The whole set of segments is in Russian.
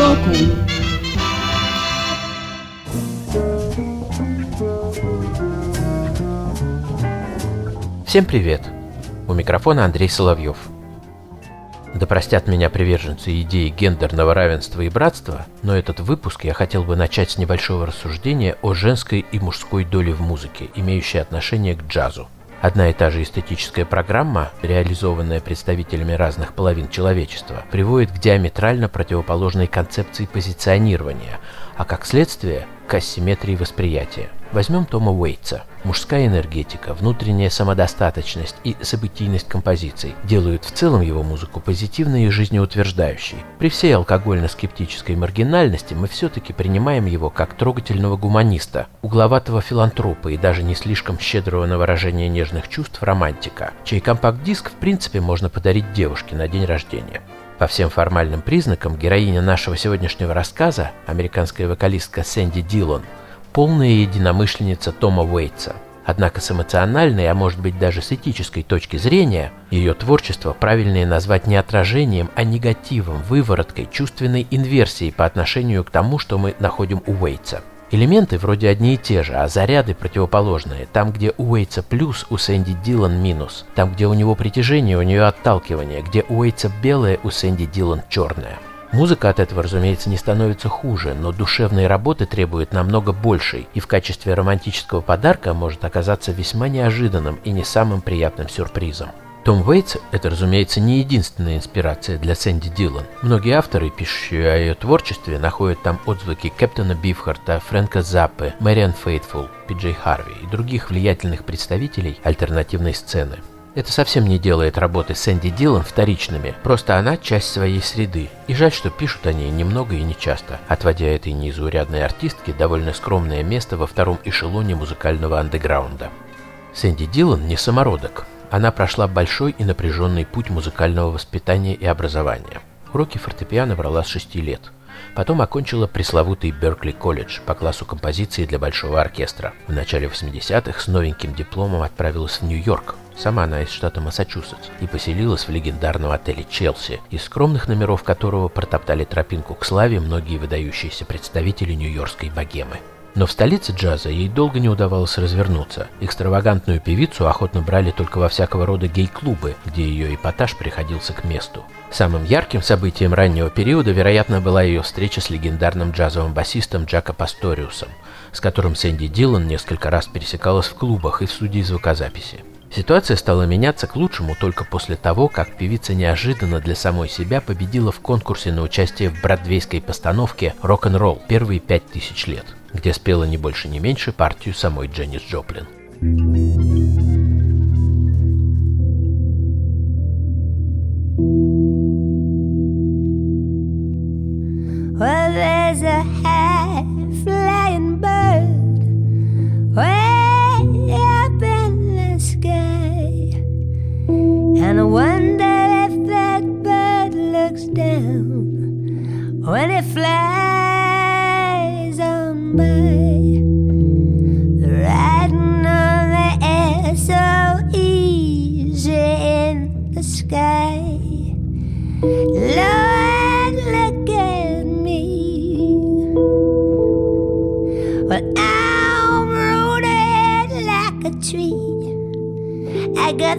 Сбоку Всем привет! У микрофона Андрей Соловьев. Да простят меня приверженцы идеи гендерного равенства и братства, но этот выпуск я хотел бы начать с небольшого рассуждения о женской и мужской доле в музыке, имеющей отношение к джазу. Одна и та же эстетическая программа, реализованная представителями разных половин человечества, приводит к диаметрально противоположной концепции позиционирования, а как следствие – к асимметрии восприятия. Возьмем Тома Уэйтса. Мужская энергетика, внутренняя самодостаточность и событийность композиций делают в целом его музыку позитивной и жизнеутверждающей. При всей алкогольно-скептической маргинальности мы все-таки принимаем его как трогательного гуманиста, угловатого филантропа и даже не слишком щедрого на выражение нежных чувств романтика, чей компакт-диск в принципе можно подарить девушке на день рождения. По всем формальным признакам героиня нашего сегодняшнего рассказа, американская вокалистка Сэнди Дилон, полная единомышленница Тома Уэйтса. Однако с эмоциональной, а может быть даже с этической точки зрения, ее творчество правильнее назвать не отражением, а негативом, вывороткой, чувственной инверсией по отношению к тому, что мы находим у Уэйтса. Элементы вроде одни и те же, а заряды противоположные. Там, где у Уэйтса плюс, у Сэнди Дилан минус. Там, где у него притяжение, у нее отталкивание. Где у Уэйтса белое, у Сэнди Дилан черное. Музыка от этого, разумеется, не становится хуже, но душевной работы требует намного большей, и в качестве романтического подарка может оказаться весьма неожиданным и не самым приятным сюрпризом. Том Уэйтс – это, разумеется, не единственная инспирация для Сэнди Дилан. Многие авторы, пишущие о ее творчестве, находят там отзвуки Кэптона Бифхарта, Фрэнка Заппе, Мэриан Фейтфул, Пиджей Харви и других влиятельных представителей альтернативной сцены. Это совсем не делает работы Сэнди Дилан вторичными, просто она часть своей среды. И жаль, что пишут о ней немного и нечасто, отводя этой незаурядной артистке довольно скромное место во втором эшелоне музыкального андеграунда. Сэнди Дилан не самородок. Она прошла большой и напряженный путь музыкального воспитания и образования. Уроки фортепиано брала с 6 лет. Потом окончила пресловутый Беркли колледж по классу композиции для большого оркестра. В начале 80-х с новеньким дипломом отправилась в Нью-Йорк. Сама она из штата Массачусетс и поселилась в легендарном отеле «Челси», из скромных номеров которого протоптали тропинку к славе многие выдающиеся представители нью-йоркской богемы. Но в столице джаза ей долго не удавалось развернуться. Экстравагантную певицу охотно брали только во всякого рода гей-клубы, где ее эпатаж приходился к месту. Самым ярким событием раннего периода, вероятно, была ее встреча с легендарным джазовым басистом Джако Пасториусом, с которым Сэнди Дилан несколько раз пересекалась в клубах и в студии звукозаписи. Ситуация стала меняться к лучшему только после того, как певица неожиданно для самой себя победила в конкурсе на участие в бродвейской постановке «Рок-н-ролл» первые пять тысяч лет где спела не больше не меньше партию самой Дженнис Джоплин. Down when it flies.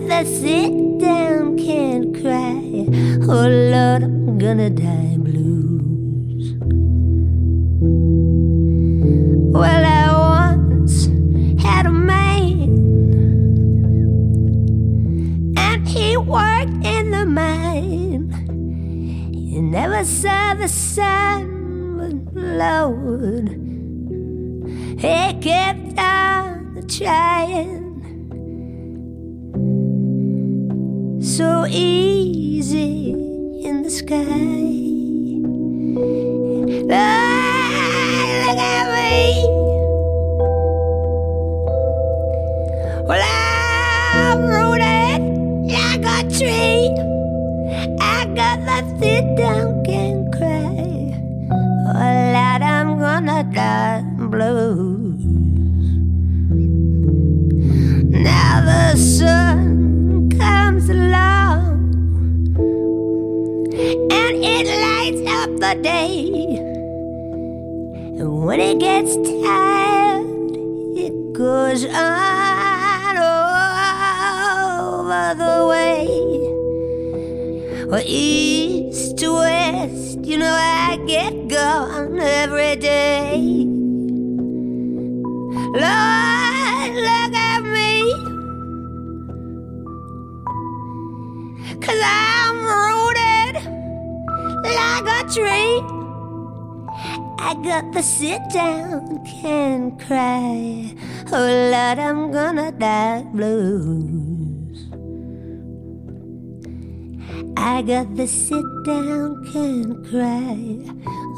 I sit down, can't cry. Oh Lord, I'm gonna die blues. Well, I once had a man, and he worked in the mine. He never saw the sun, but Lord, he kept on trying. So easy in the sky. Look at me. Well, I'm rooted like a tree. I got that sit down, the day. And when it gets tired, it goes on over the way. Well, east to west, you know, I get gone every day. Lord, look at me. Cause rooted like a tree. I got the sit down, can cry. Oh Lord, I'm gonna die blues. I got the sit down, can cry.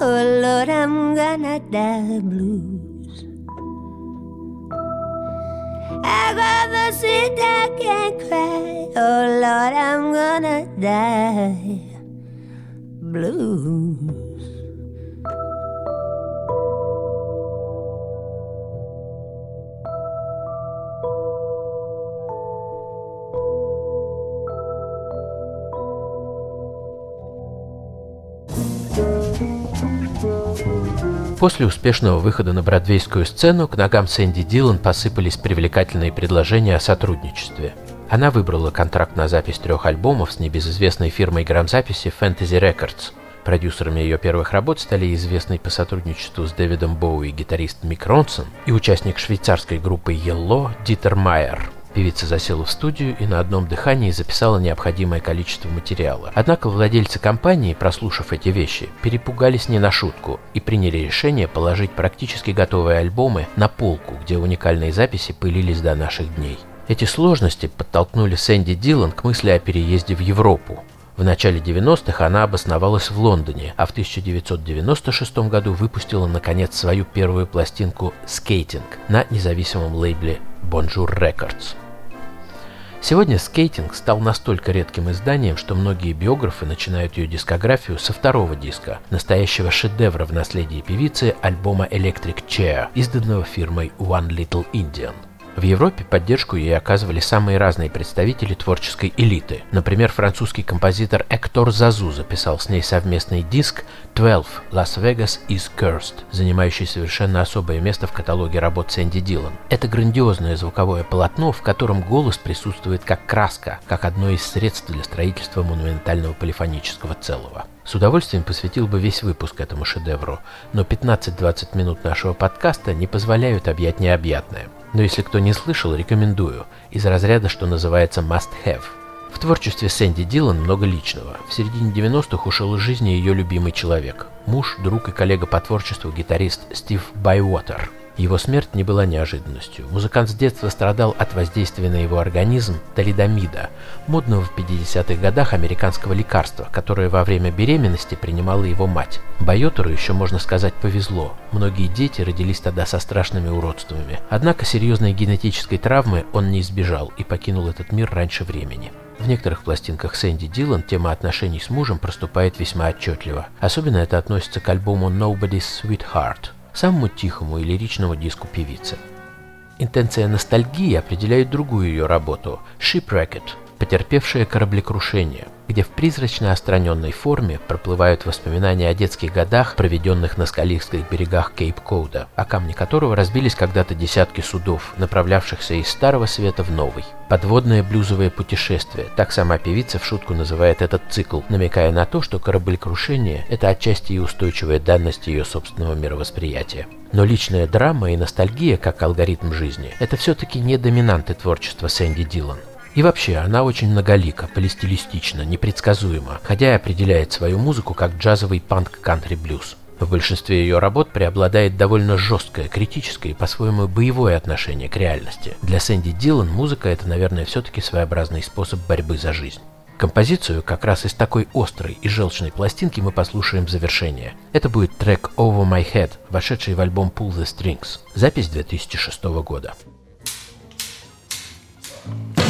Oh Lord, I'm gonna die blues. I got the sit down, can cry. Oh Lord, I'm gonna die blues. После успешного выхода на бродвейскую сцену к ногам Сэнди Дилан посыпались привлекательные предложения о сотрудничестве. Она выбрала контракт на запись трех альбомов с небезызвестной фирмой грамзаписи Fantasy Records. Продюсерами ее первых работ стали известный по сотрудничеству с Дэвидом Боуи гитарист Мик Ронсон и участник швейцарской группы Yellow Дитер Майер. Певица засела в студию и на одном дыхании записала необходимое количество материала. Однако владельцы компании, прослушав эти вещи, перепугались не на шутку и приняли решение положить практически готовые альбомы на полку, где уникальные записи пылились до наших дней. Эти сложности подтолкнули Сэнди Дилан к мысли о переезде в Европу. В начале 90-х она обосновалась в Лондоне, а в 1996 году выпустила наконец свою первую пластинку «Скейтинг» на независимом лейбле Bonjour Records. Сегодня скейтинг стал настолько редким изданием, что многие биографы начинают ее дискографию со второго диска, настоящего шедевра в наследии певицы альбома Electric Chair, изданного фирмой One Little Indian. В Европе поддержку ей оказывали самые разные представители творческой элиты. Например, французский композитор Эктор Зазу записал с ней совместный диск «12 Las Vegas is Cursed», занимающий совершенно особое место в каталоге работ Сэнди Дилан. Это грандиозное звуковое полотно, в котором голос присутствует как краска, как одно из средств для строительства монументального полифонического целого. С удовольствием посвятил бы весь выпуск этому шедевру, но 15-20 минут нашего подкаста не позволяют объять необъятное. Но если кто не слышал, рекомендую. Из разряда, что называется must have. В творчестве Сэнди Дилан много личного. В середине 90-х ушел из жизни ее любимый человек. Муж, друг и коллега по творчеству гитарист Стив Байуотер. Его смерть не была неожиданностью. Музыкант с детства страдал от воздействия на его организм талидомида, модного в 50-х годах американского лекарства, которое во время беременности принимала его мать. Байотеру еще, можно сказать, повезло. Многие дети родились тогда со страшными уродствами. Однако серьезной генетической травмы он не избежал и покинул этот мир раньше времени. В некоторых пластинках Сэнди Дилан тема отношений с мужем проступает весьма отчетливо. Особенно это относится к альбому Nobody's Sweetheart, самому тихому и лиричному диску певицы. Интенция ностальгии определяет другую ее работу «Shipwrecked», потерпевшая кораблекрушение, где в призрачно остраненной форме проплывают воспоминания о детских годах, проведенных на скалистых берегах Кейп-Коуда, о камне которого разбились когда-то десятки судов, направлявшихся из Старого Света в Новый. Подводное блюзовое путешествие, так сама певица в шутку называет этот цикл, намекая на то, что кораблекрушение – это отчасти и устойчивая данность ее собственного мировосприятия. Но личная драма и ностальгия, как алгоритм жизни, это все-таки не доминанты творчества Сэнди Дилан. И вообще, она очень многолика, полистилистична, непредсказуема, хотя и определяет свою музыку как джазовый панк-кантри-блюз. В большинстве ее работ преобладает довольно жесткое, критическое и по-своему боевое отношение к реальности. Для Сэнди Дилан музыка – это, наверное, все-таки своеобразный способ борьбы за жизнь. Композицию как раз из такой острой и желчной пластинки мы послушаем в завершение. Это будет трек «Over My Head», вошедший в альбом «Pull the Strings», запись 2006 года. thank you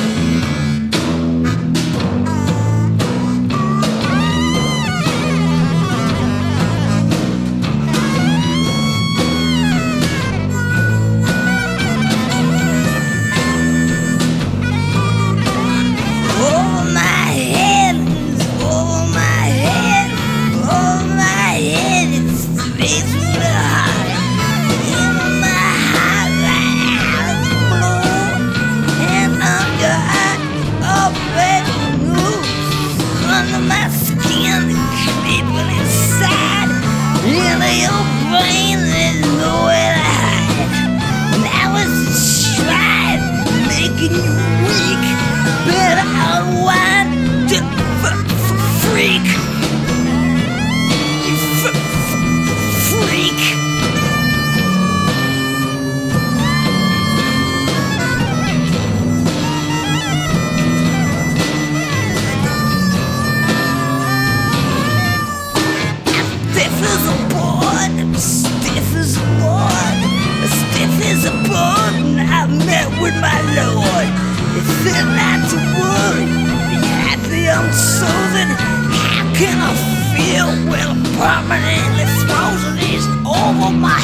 my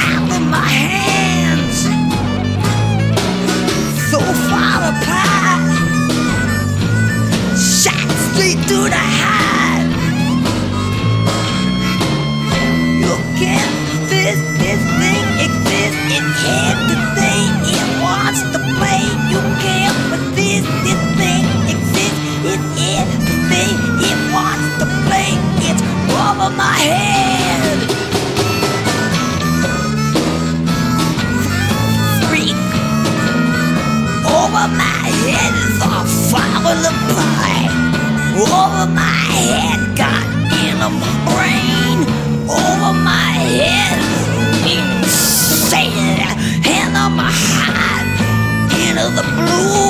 out of my hands, so far apart, shot straight through the house. the blue.